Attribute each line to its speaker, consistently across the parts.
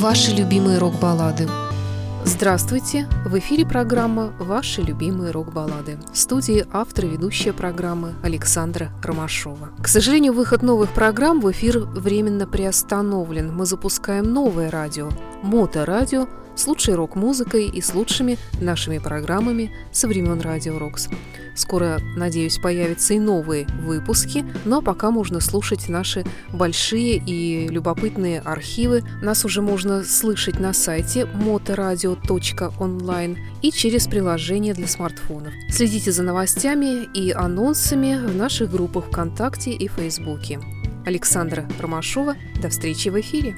Speaker 1: Ваши любимые рок-баллады. Здравствуйте! В эфире программа «Ваши любимые рок-баллады». В студии автор и ведущая программы Александра Ромашова. К сожалению, выход новых программ в эфир временно приостановлен. Мы запускаем новое радио – Моторадио с лучшей рок-музыкой и с лучшими нашими программами со времен Радио Рокс. Скоро, надеюсь, появятся и новые выпуски, но пока можно слушать наши большие и любопытные архивы. Нас уже можно слышать на сайте motoradio.online и через приложение для смартфонов. Следите за новостями и анонсами в наших группах ВКонтакте и Фейсбуке. Александра Ромашова. До встречи в эфире.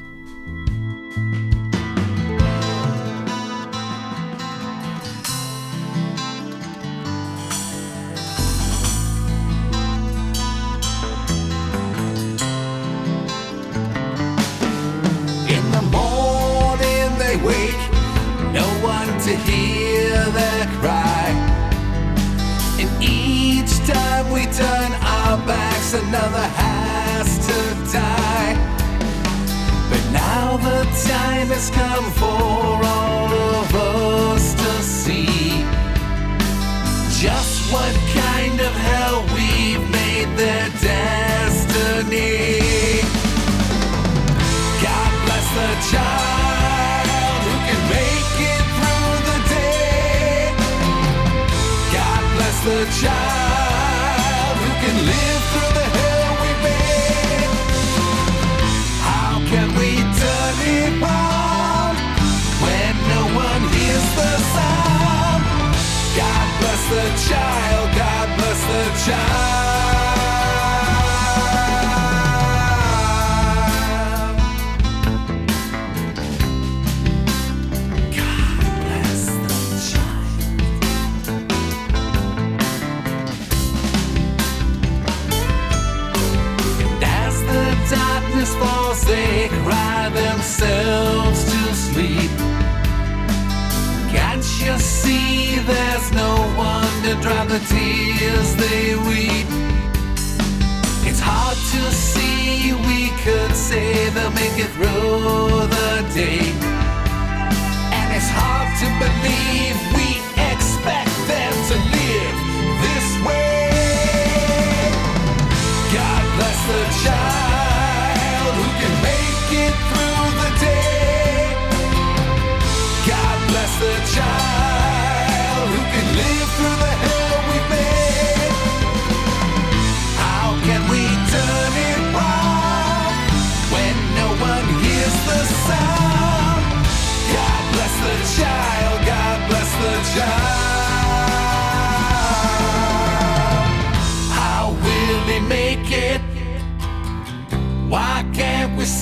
Speaker 2: Another has to die. But now the time has come for all of us to see just what kind of hell we've made their destiny. God bless the child who can make it through the day. God bless the child who can live themselves to sleep. Can't you see there's no one to dry the tears they weep? It's hard to see we could say they'll make it through the day.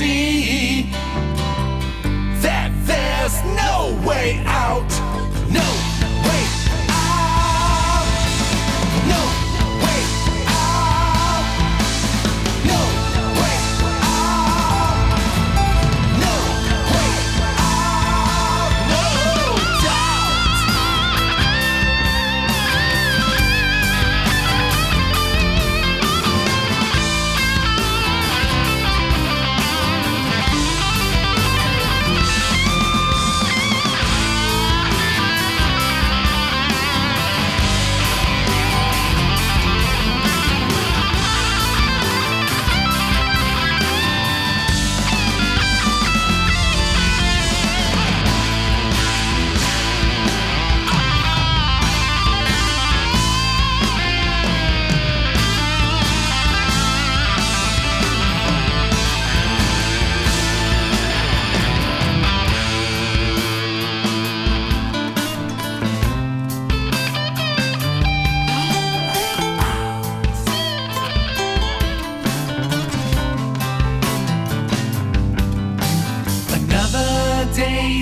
Speaker 2: See that there's no way out?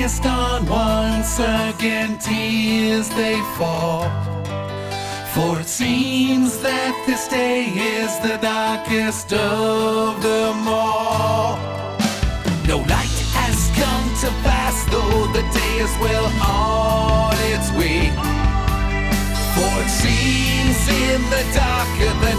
Speaker 2: Is gone once again, tears they fall. For it seems that this day is the darkest of them all. No light has come to pass, though the day is well on its way. For it seems in the dark of the